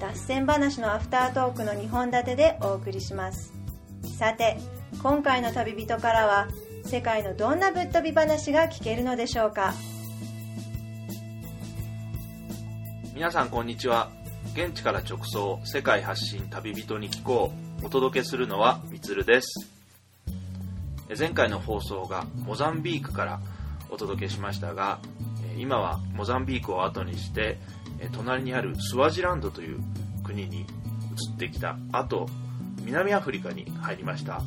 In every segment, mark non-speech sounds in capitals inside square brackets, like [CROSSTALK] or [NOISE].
脱線話のアフタートークの2本立てでお送りします。さて今回の旅人からは世界のどんなぶっ飛び話が聞けるのでしょうか？皆さんこんにちは。現地から直送世界発信旅人に聞こうお届けするのはみつるです。前回の放送がモザンビークからお届けしましたが今はモザンビークを後にして隣にあるスワジランドという国に移ってきた。後南アフリカに入りました。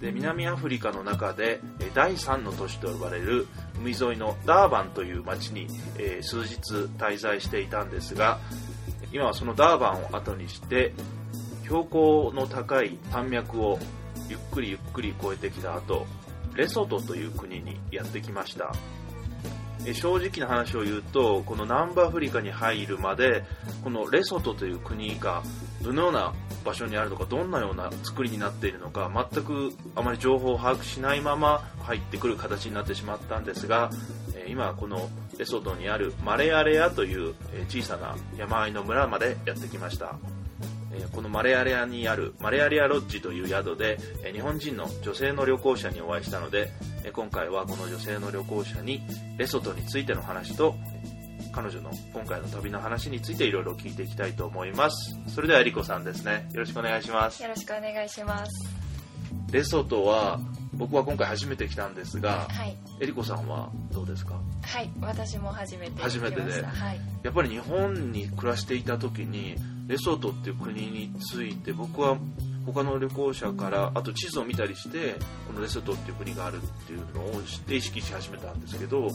で南アフリカの中で第3の都市と呼ばれる海沿いのダーバンという町に、えー数日滞在していたんですが今はそのダーバンを後にして標高の高い山脈をゆっくりゆっくり越えてきた後レソトという国にやってきました。正直な話を言うとこの南部アフリカに入るまでこのレソトという国がどのような場所にあるのかどんなような作りになっているのか全くあまり情報を把握しないまま入ってくる形になってしまったんですが今このレソトにあるマレアレアという小さな山あいの村までやってきました。えーこのマレアレアにあるマレアレアロッジという宿でえー日本人の女性の旅行者にお会いしたのでえー今回はこの女性の旅行者にレソトについての話と彼女の今回の旅の話についていろいろ聞いていきたいと思います。それではえりこさんですね。よろしくお願いします。よろしくお願いします。レソトは僕は今回初めて来たんですがはい。えりこさんはどうですか？はい。私も初めて初めてではい。やっぱり日本に暮らしていた時にレソトっていう国について僕は他の旅行者からあと地図を見たりしてこのレソトっていう国があるっていうのを知って意識し始めたんですけど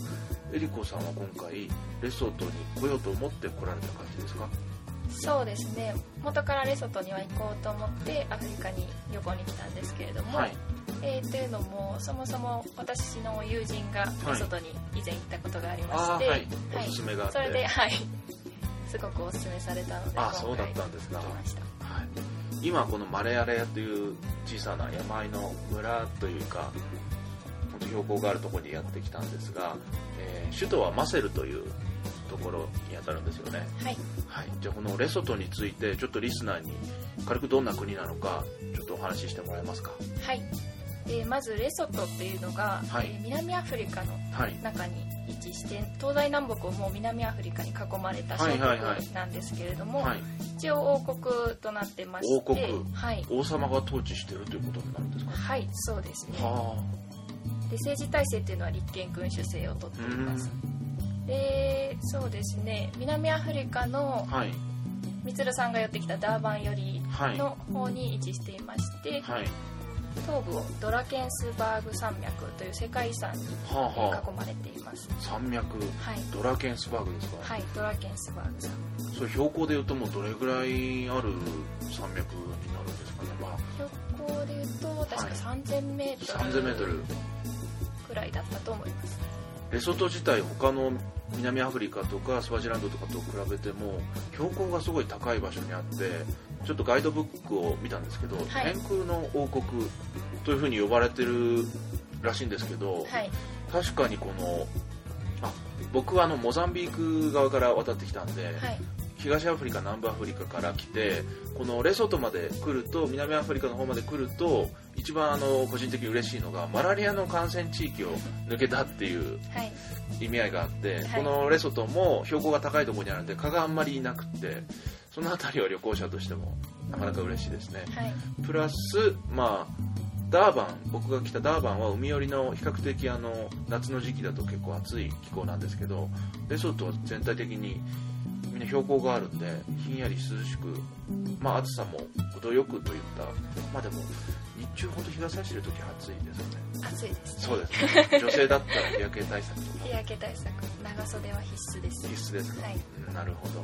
エリコさんは今回レソトに来ようと思って来られた感じですか？そうですね。元からレソトには行こうと思ってアフリカに旅行に来たんですけれども、はい。えーというのもそもそも私の友人がレソトに以前行ったことがありまして、ああはい。おすすめがあって、それではい。すごくおすすめされたのであそうだったんですか。来ました。はい、今このマレアレアという小さな山あいの村というか標高があるところにやってきたんですが、えー首都はマセルというところに当たるんですよね、はい。はい、じゃあこのレソトについてちょっとリスナーに軽くどんな国なのかちょっとお話ししてもらえますか？はい。でまずレソトっていうのが、はい。えー南アフリカのはい。中に位置して東西南北をもう南アフリカに囲まれた小はいはいはい。国なんですけれども、はい。一応王国となってまして王国。はい、王様が統治してるということになるんですか？はい、そうですね。はで政治体制っていうのは立憲君主制をとっていますでそうですね南アフリカのあはい。みつるさんが寄ってきたダーバン寄りはい。の方に位置していまして、はい。東部をドラケンスバーグ山脈という世界遺産にはあはあ。囲まれています。山脈。はい。ドラケンスバーグですか、はいドラケンスバーグ山脈それ標高でいうともうどれぐらいある山脈になるんですかね、まあ、標高でいうと確か3000メートル 3000m くらいだったと思いますレソト自体他の南アフリカとかスワジランドとかと比べても標高がすごい高い場所にあってちょっとガイドブックを見たんですけど、はい。天空の王国というふうに呼ばれてるらしいんですけど、はい。確かにこのあ僕はあのモザンビーク側から渡ってきたんで、はい東アフリカ南部アフリカから来てこのレソトまで来ると南アフリカの方まで来ると一番あの個人的に嬉しいのがマラリアの感染地域を抜けたっていうはい。意味合いがあって、はい。このレソトも標高が高いところにあるんで蚊があんまりいなくってその辺りは旅行者としてもなかなか嬉しいですね。はい。プラスまあダーバン僕が来たダーバンは海寄りの比較的あの夏の時期だと結構暑い気候なんですけどレソトは全体的にみんな標高があるんでひんやり涼しくまあ暑さも程よくといったまあでも日中ほど日が差してる時は暑いですよね。暑いですね。そうですね。[LAUGHS] 女性だったら日焼け対策とか。日焼け対策。長袖は必須です。必須ですか、はい。うんなるほど。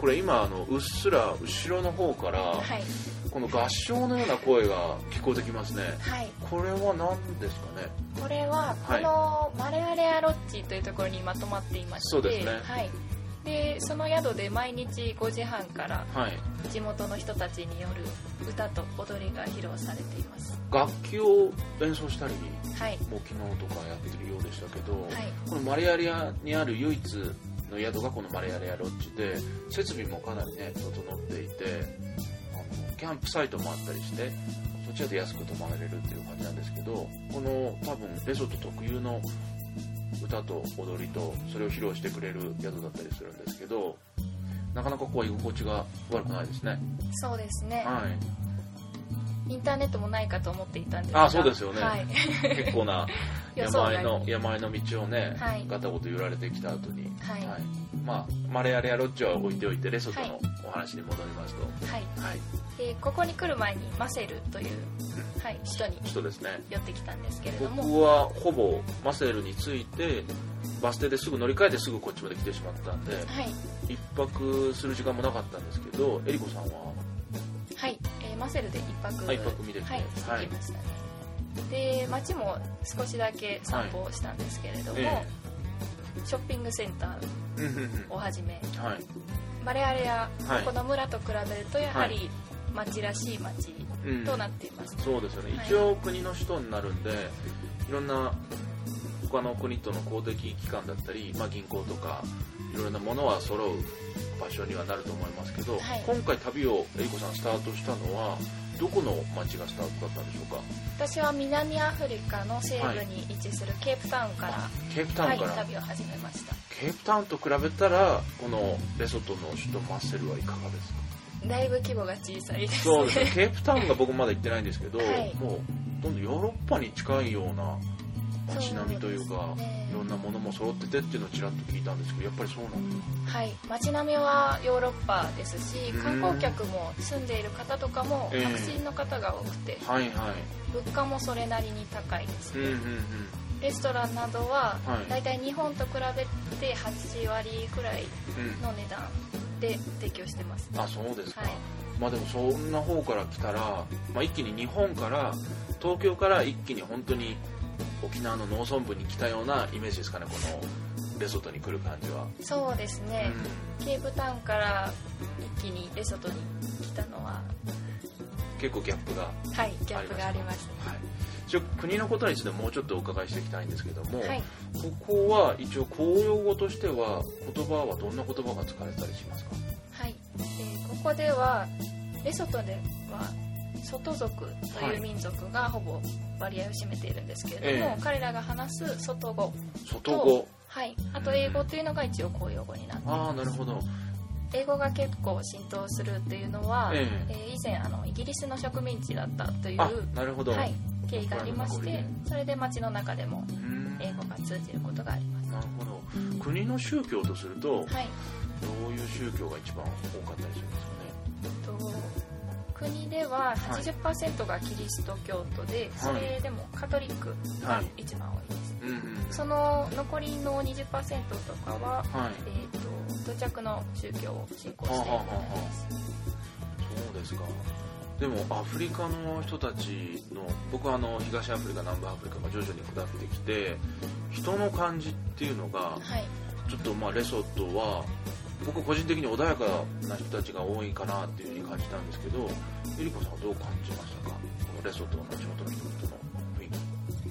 これ今あのうっすら後ろの方から、はい。この合唱のような声が聞こえてきますね。はい。これは何ですかね？これはこはい。のマレアレアロッジというところにまとまっていましてそうですね。はい、でその宿で毎日5時半からはい。地元の人たちによる歌と踊りが披露されています。楽器を演奏したりはい。もう昨日とかやってるようでしたけど、はい。このマレアリアにある唯一の宿がこのマレアリアロッジで設備もかなりね整っていてあのキャンプサイトもあったりしてそちらで安く泊まれるっていう感じなんですけどこの多分レソト特有の歌と踊りとそれを披露してくれる宿だったりするんですけどなかなかこう居心地が悪くないですね。そうですね。はい。インターネットもないかと思っていたんですが。あそうですよね。はい、結構な [LAUGHS] 山あいの山あいの道をね、はい。ガタゴト揺られてきた後に、はい。まあ、マレアレアロッジは置いておいてレソトのはい。お話に戻りますと、はい。はい、でここに来る前にマセルという、はい、首都に人ですね。寄ってきたんですけれども。僕はほぼマセルに着いてバス停ですぐ乗り換えてすぐこっちまで来てしまったんではい、一泊する時間もなかったんですけどえりこさんは？はい。えーマセルで一泊あ一泊見てきて。はい、きましたね、で街も少しだけ散歩をしたんですけれども、えショッピングセンターをはじめ。はい。マレアレア、はい。この村と比べるとやはり町らしい町うん。となっています、そうですよね、はい。一応国の首都になるんでいろんな他の国との公的機関だったり、まあ、銀行とかいろいろなものは揃う場所にはなると思いますけど、はい。今回旅をえりこさんスタートしたのはどこの町がスタートだったんでしょうか？私は南アフリカの西部に位置するケープタウンから、ケープタウンはいから、旅を始めました。ケープタウンと比べたらこのレソトの首都マッセルはいかがですか？だいぶ規模が小さいですそうですね。ケープタウンが僕まだ行ってないんですけど、はい。もうどんどんヨーロッパに近いような街並みというかね。いろんなものも揃っててっていうのをちらっと聞いたんですけどやっぱりそうなんですはい。街並みはヨーロッパですしうん。観光客も住んでいる方とかもええ。白人の方が多くてはいはい。物価もそれなりに高いですね、うんうんうん。レストランなどははい。だいたい日本と比べて8割くらいうんの値段で提供してます。あそうですか、はい。まあでもそんな方から来たら、まあ、一気に日本から東京から一気に本当に沖縄の農村部に来たようなイメージですかねこのレソトに来る感じは、そうですね、うん。ケープタウンから一気にレソトに来たのは結構ギャップがはいギャップがありましたはい、一応国のことについてもうちょっとお伺いしていきたいんですけども、はい。ここは一応公用語としては言葉はどんな言葉が使われたりしますか？はい、えーここではレソトでは外族という民族がほぼ割合を占めているんですけれども、ええ。彼らが話す外語外語。はい。あと英語というのが一応公用語になっていああますなるほど。英語が結構浸透するっていうのは、え。えー以前あのイギリスの植民地だったというあなるほど、はい、経緯がありましてそれで街の中でも英語が通じることがあります。なるほど。国の宗教とすると、はい。どういう宗教が一番多かったりするんですかね？と国では80%がキリスト教徒で、それでもカトリックが一番多いです、うんうんその残りの20%とかは、はい。えー、と土着の宗教を信仰しているそうですかでもアフリカの人たちの僕はあの東アフリカ南部アフリカが徐々に下ってきて人の感じっていうのがはい。ちょっとまあレソトは僕個人的に穏やかな人たちが多いかなっていうふうに感じたんですけどえりこさんはどう感じましたか？このレソトの地元の人々の雰囲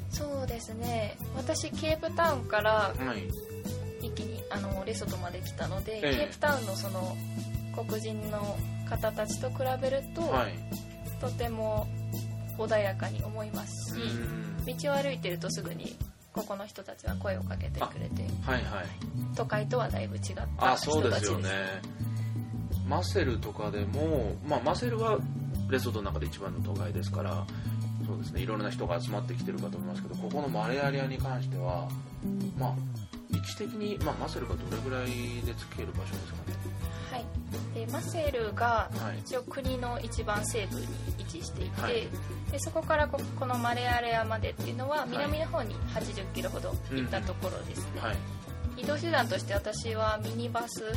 そうですね。私ケープタウンから気はい。一気にあのレソトまで来たので、ええ。ケープタウンのその黒人の方たちと比べると、はい。とても穏やかに思いますし、うん。道を歩いてるとすぐにここの人たちは声をかけてくれてはいはい。都会とはだいぶ違ったあ人たちです。ね。マセルとかでも、まあ、マセルはレソトの中で一番の都会ですからそうですね。いろんな人が集まってきてるかと思いますけどここのマレアリアに関してはまあ位置的に、まあ、マセルがどれぐらいでつける場所ですかね？はい、でマセルがはい。一応国の一番西部に位置していて、はい。でそこからここのマレアレアまでっていうのは南の方に80キロほど行ったところですね、はい。移動手段として私はミニバスを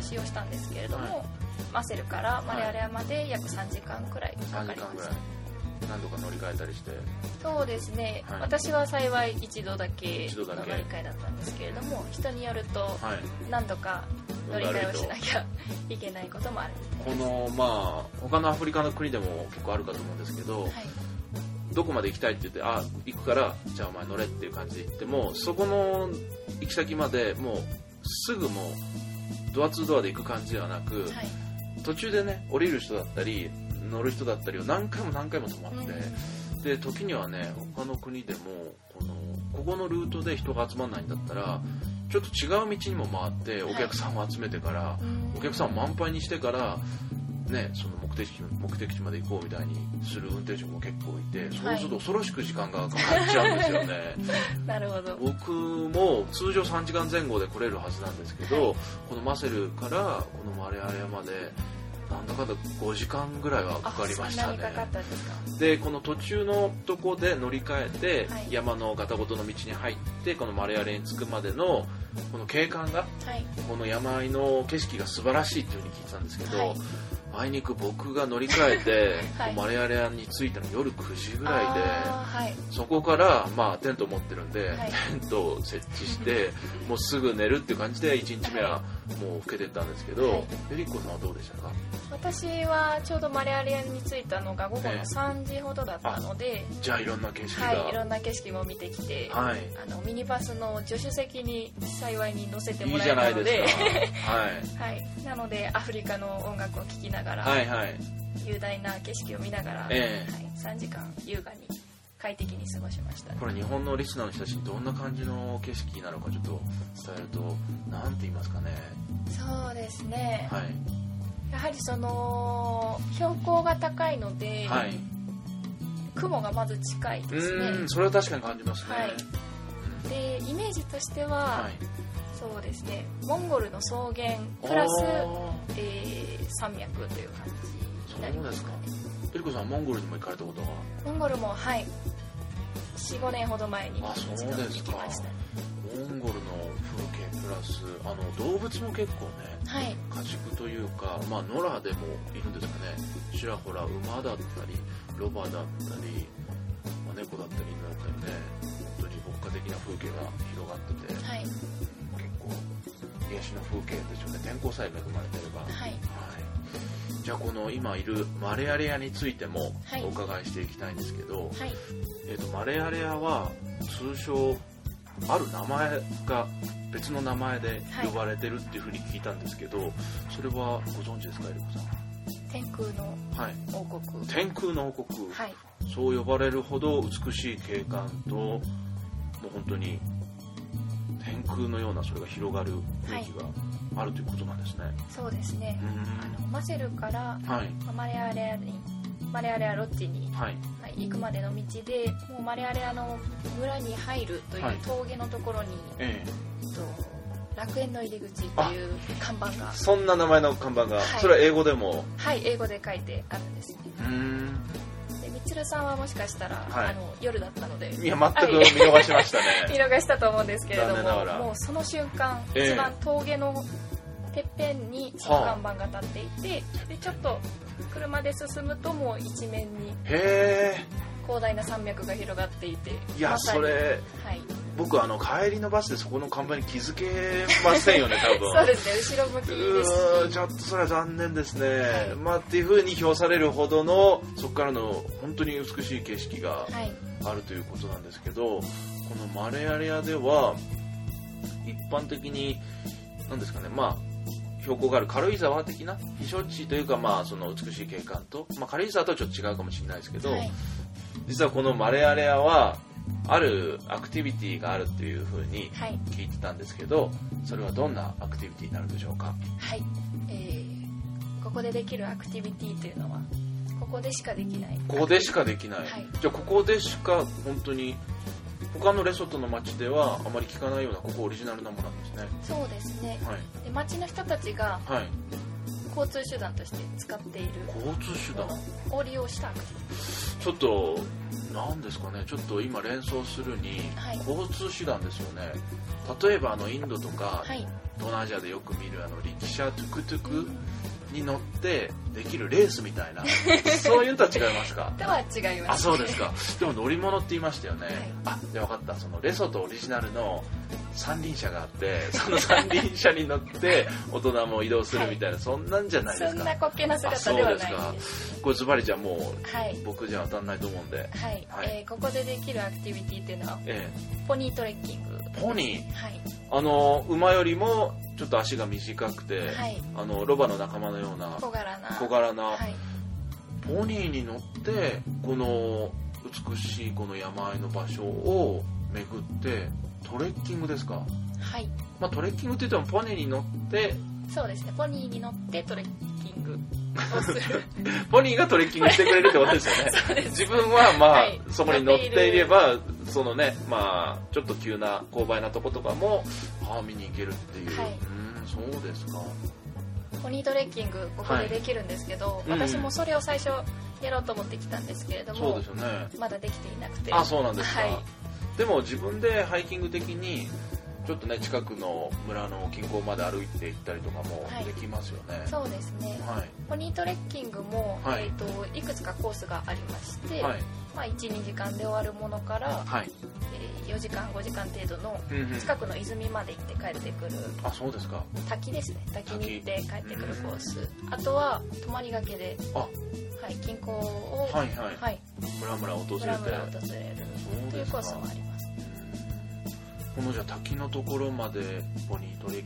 使用したんですけれども、ええはい。マセルからマレアレアまで約3時間くらいか3かりました何度か乗り換えたりして。そうですね、はい。私は幸い一度だけ乗り換えだったんですけれども人によるとはい。何度か乗り換えをしなきゃいけないこともある。このまあ他のアフリカの国でも結構あるかと思うんですけど、はい。どこまで行きたいって言ってあ行くからじゃあお前乗れっていう感じで行ってもそこの行き先までもうすぐもうドアツードアで行く感じではなく、はい。途中でね降りる人だったり乗る人だったりを何回も何回も止まって、で時にはね他の国でもこのここのルートで人が集まらないんだったらちょっと違う道にも回ってお客さんを集めてから、うん。お客さんを満杯にしてから、ね、その目的地目的地まで行こうみたいにする運転手も結構いてそうすると恐ろしく時間がかかっちゃうんですよね。[LAUGHS] なるほど。僕も通常3時間前後で来れるはずなんですけど、はいこのマセルからこのマレアレアまでなんだかんだ5時間ぐらいはかかりましたね。でこの途中のとこで乗り換えて、はい。山のガタゴトの道に入ってこのマレアレに着くまでのこの景観がはい。この山あいの景色が素晴らしいっていうふうに聞いてたんですけど、はい。あいにく僕が乗り換えて、[LAUGHS] はい。マレアレアに着いたの夜9時ぐらいで。はい。そこから、まあ、テント持ってるんで、はい。テントを設置して、[LAUGHS] もうすぐ寝るっていう感じで、1日目はもう更けてったんですけど、はいエリッコさんはどうでしたか？私はちょうどマレアレアに着いたのが午後のええ3時ほどだったので、じゃあいろんな景色が。はい、いろんな景色も見てきて、はいあのミニバスの助手席に幸いに乗せてもらえたので。[LAUGHS] はい。はい、なのでアフリカの音楽を聴きながら、はいはい。雄大な景色を見ながら、ええはい、3時間優雅に快適に過ごしましたこれ日本のリスナーの人たちにどんな感じの景色なのかちょっと伝えると、なんて言いますかね。そうですね、はい。やはりその標高が高いので、はい。雲がまず近いうですねそれは確かに感じますね。はいでイメージとしては、はい。そうですねモンゴルの草原プラス、あえー山脈という感じになりそうですかますかねーエリコさん、モンゴルにも行かれたことが？モンゴルもはい。45年ほど前にあそうですか。きました。モンゴルの風景プラスあの動物も結構ねはい。家畜というか、まあ、野良でもいるんですかね。ちらほら馬だったりロバだったり、まあ、猫だったり犬だったりね本当に牧歌的な風景が広がっててはい。結構癒しの風景でしょうね。天候さえ恵まれてれば。はい。はいじゃあこの今いるマレアレアについてもはい。お伺いしていきたいんですけど、はい。えー、とマレアレアは通称ある名前が別の名前で呼ばれてるっていうふうに聞いたんですけど、それはご存知ですかエリコさ天空のんはい。王国。天空の王国、はい。そう呼ばれるほど美しい景観ともう本当に天空のようなそれが広がる雰囲気があるということなんですね、そうですね。うあのマセルからんはい。マレアレアにマレアレアロッジに、はい。はい、行くまでの道でもうマレアレアの村に入るというはい。峠のところに、ええ。えっと楽園の入り口という看板が。そんな名前の看板が、はい。それは英語でも。はい英語で書いてあるんです。ねうーんつるさんはもしかしたら、はい。あの夜だったので。いや全く見逃しました [LAUGHS] 見ね逃したと思うんですけれどももうその瞬間、ええ。一番峠のてっぺんにその看板が立っていて、でちょっと車で進むともう一面に広大な山脈が広がっていていやそれはい。僕あの帰りのバスでそこの看板に気づけませんよね [LAUGHS] 多分。そうですね後ろ向きうです。ちょっとそれは残念ですね、はいまあっていう風に評されるほどのそこからの本当に美しい景色がはい。あるということなんですけどこのマレアレアでは一般的に何ですかねまあ標高がある軽井沢的な避暑地というかまあその美しい景観と、まあ、軽井沢とはちょっと違うかもしれないですけど、はい実はこのマレアレアはあるアクティビティがあるっていう風にはい。聞いてたんですけどそれはどんなアクティビティになるんでしょうか？はい、えーここでできるアクティビティというのはここでしかできない。ここでしかできない、はい。じゃあここでしか本当に他のレソトの街ではあまり聞かないようなここオリジナルなものなんですね。そうですね。はい。で町の人たちがはい。交通手段として使っている交通手段。を利用したアクティビちょっと何ですかねちょっと今連想するに、はい。交通手段ですよね。例えばあのインドとか、はい。東南アジアでよく見るあの力車トゥクトゥクに乗ってできるレースみたいな。そういうのとは違いますか？とは違います。あそうですか。でも乗り物って言いましたよね、はい。あじゃあ分かった。そのレソトオリジナルの三輪車があってその三輪車に乗って [LAUGHS] 大人も移動するみたいな、そんなんじゃないですか。そんな滑稽な姿ではないです。これズバリじゃあもうはい。僕じゃ当たんないと思うんで。はい、はい。えーここでできるアクティビティっていうのはえポニートレッキング。えポニー？はい。あの馬よりもちょっと足が短くて、はい。あのロバの仲間のような小柄な。小柄な、はい。ポニーに乗ってこの美しいこの山あいの場所を巡ってトレッキングですか、はい。まあ、トレッキングって言ってもポニーに乗ってそうですね。ポニーに乗ってトレッキングをするポニーがトレッキングしてくれるってことですよね。[LAUGHS] そうです。自分はまあ、はい。そこに乗っていればそのねまあちょっと急な勾配なとことかもああ見に行けるっていう、はい。うーんそうですか。ポニートレッキングここでできるんですけど、うん私もそれを最初やろうと思ってきたんですけれどもそうですよね。まだできていなくて。あそうなんですか、はい。でも自分でハイキング的にちょっとね近くの村の近郊まで歩いて行ったりとかもはい。できますよね、そうですね。はい。ポニートレッキングも、はい。いえー、といくつかコースがありまして、はい。まあ、12時間で終わるものから、はい、えー4時間5時間程度のうんうん。近くの泉まで行って帰ってくる。あそうですか。滝ですね。滝に行って帰ってくるコース。あとは泊まりがけで、あ。はい、近郊を、はいはい。はい、村々訪れて。村々訪れる。というコースもありますこのじゃあ滝のところまでポニートレッ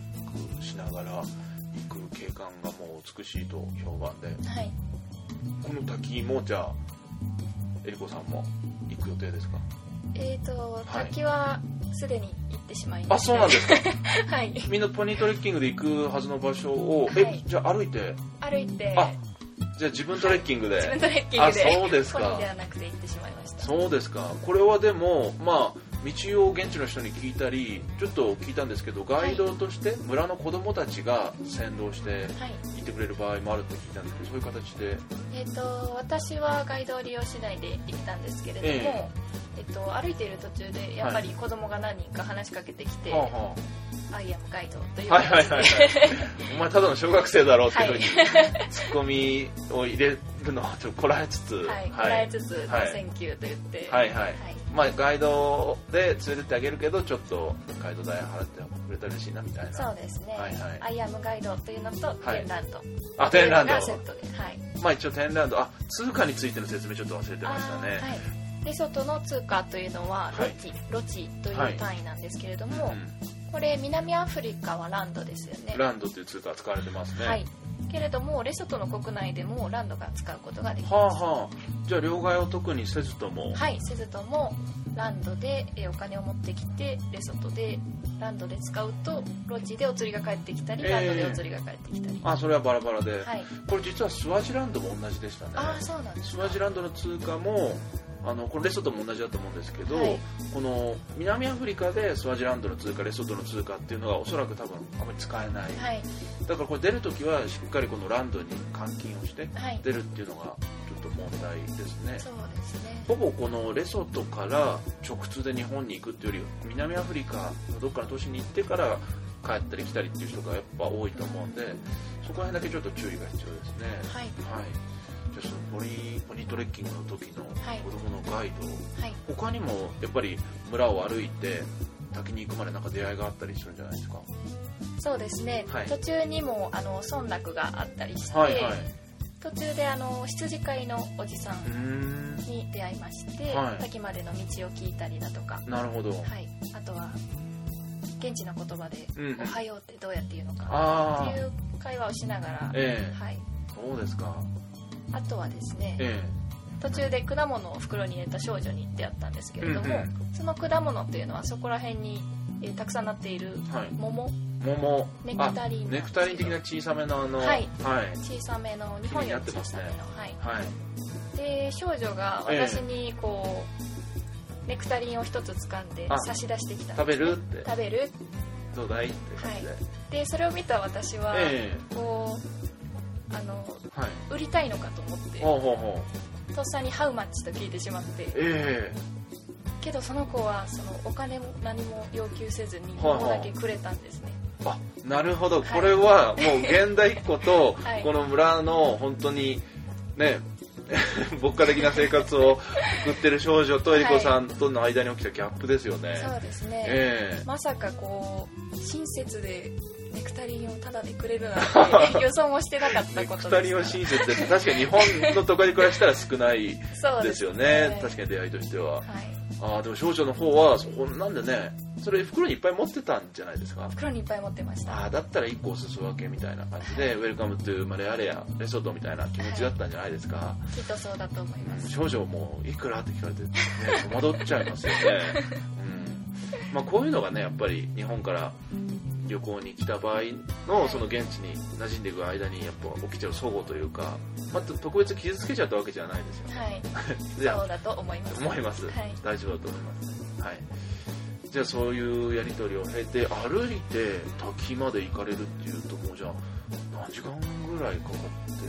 クしながら行く景観がもう美しいと評判ではい。この滝もじゃあえりこさんも行く予定ですか？えーとはい。滝はすでに行ってしまいましてあそうなんですか？[LAUGHS] はい。みんなポニートレッキングで行くはずの場所を、はい。えじゃあ歩いて？歩いて。あじゃあ自分トレッキングで、自分トレッキングで。あそうですか。ポニーではなくて行ってしまいました。そうですか。これはでもまあ道を現地の人に聞いたりちょっと聞いたんですけどガイドとして村の子供たちが先導してはい。行ってくれる場合もあるって聞いたんですけどそういう形で。えー、と私はガイドを利用しないで行ったんですけれども、ええ。っと歩いている途中でやっぱり子供が何人か話しかけてきてはあは「 I am guide」というはいはいはいはい。お前ただの小学生だろうっていうふうに、はツッコミを入れるのはちょっとこらえつつ、はい、はこらえつつ、はい。センキューと言って、はいはい。はい。まあ、ガイドで連れてってあげるけどちょっとガイド代払ってくれたら嬉しいなみたいな。そうですね、はいはい。 I am guide というのと、はい。 Ten rand。あテンランド。がセットで、はい、まあ一応テンランド。あ通貨についての説明ちょっと忘れてましたね。はい、レソトの通貨というのははい。ロチ、ロチという単位なんですけれども、うこれ南アフリカはランドですよね。ん、ランドっていう通貨が使われてますね。はい。けれどもレソトの国内でもランドが使うことができはあます。はあじゃあ両替を特にせずとも、はいせずともランドでえーお金を持ってきてレソトでランドで使うとロチでお釣りが返ってきたり、えー。ランドでお釣りが返ってきたり。あそれはバラバラで、はい。これ実はスワジランドも同じでしたね。ああそうなんですスワジランドの通貨もあのこれレソトも同じだと思うんですけど、はい。この南アフリカでスワジランドの通貨レソトの通貨っていうのがおそらく多分あまり使えない、はい。だからこれ出るときはしっかりこのランドに換金をしてはい。出るっていうのがちょっと問題ですね。そうですね。ほぼこのレソトから直通で日本に行くっていうより南アフリカのどっかの都市に行ってから帰ったり来たりっていう人がやっぱ多いと思うんでそこら辺だけちょっと注意が必要ですね。はい。はいじゃあそのポニポニートレッキングの時のはい。子供のガイド、はい。他にもやっぱり村を歩いて滝に行くまでなんか出会いがあったりするんじゃないですか？そうですね、はい。途中にもあの村落があったりして、はいはい。途中であの羊飼いのおじさんに出会いまして、はい。滝までの道を聞いたりだとか、なるほど、はい、あとは現地の言葉でうんうん「おはよう」ってどうやって言うのかっていう会話をしながら、ええ。はい、そうですかあとはですね、え途中で果物を袋に入れた少女に出会ったんですけれども、うんうその果物っていうのはそこら辺に、えーたくさんなっているえはい。桃。桃。ネクタリンあネクタリン的な小さめのあのはい。はい、小さめの日本より小さめの、はい、はい。で少女が私にこう、ネクタリンを一つ掴んであ差し出してきたん食べるって。食べる。どうだいって感じで、でそれを見た私は、えこあのはい売りたいのかと思ってほうほうほう。とっさに「ハウマッチ」と聞いてしまって。えけどその子はそのお金も何も要求せずに物だけくれたんですね。えあなるほど。これはもう現代っ子と [LAUGHS] はい。この村の本当にね [LAUGHS] 牧歌的な生活を送ってる少女とえりこさんとの間に起きたギャップですよね、[LAUGHS] そうですね、ええ。まさかこう親切でネクタリンをタダでくれるなんて [LAUGHS] 予想もしてなかったこと二人はです親切です確かに日本の都会で暮らしたら少ないですよね。確かに出会いとしては。はい。ああでも少女の方はそこなんでねそれ袋にいっぱい持ってたんじゃないですか？袋にいっぱい持ってました。ああだったら1個お裾分けみたいな感じで、ウェルカムトゥマレアレアレソトみたいな気持ちだったんじゃないですか、きっとそうだと思います。少女もいくらって聞かれて、ね、戸惑っちゃいますよね、[LAUGHS] うん。まあ、こういうのがねやっぱり日本から旅行に来た場合のその現地に馴染んでいく間にやっぱ起きちゃう齟齬というか、まあ、特別傷つけちゃったわけじゃないですよ。ねはい。[LAUGHS] じゃあそうだと思います。思います、はい。大丈夫だと思います、はい、じゃあそういうやり取りを経て歩いて滝まで行かれるっていうともうじゃあ何時間ぐらいかかって？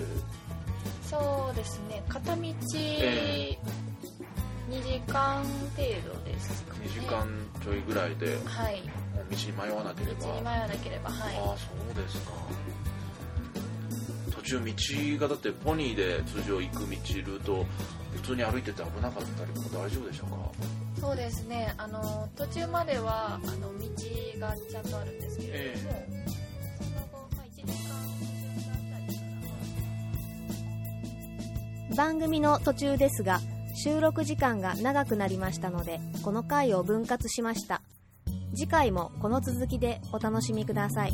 そうですね。片道え2時間程度ですかね。2時間ちょいぐらいで。はい道に迷わなければ。道に迷わなければはい。ああそうですか。途中道がだってポニーで通常行く道ルート普通に歩いてて危なかったりとか大丈夫でしたか？そうですね。あの途中まではあの道がちゃんとあるんですけれども、その後、まあ、1時間あたりか。ら番組の途中ですが収録時間が長くなりましたのでこの回を分割しました次回もこの続きでお楽しみください。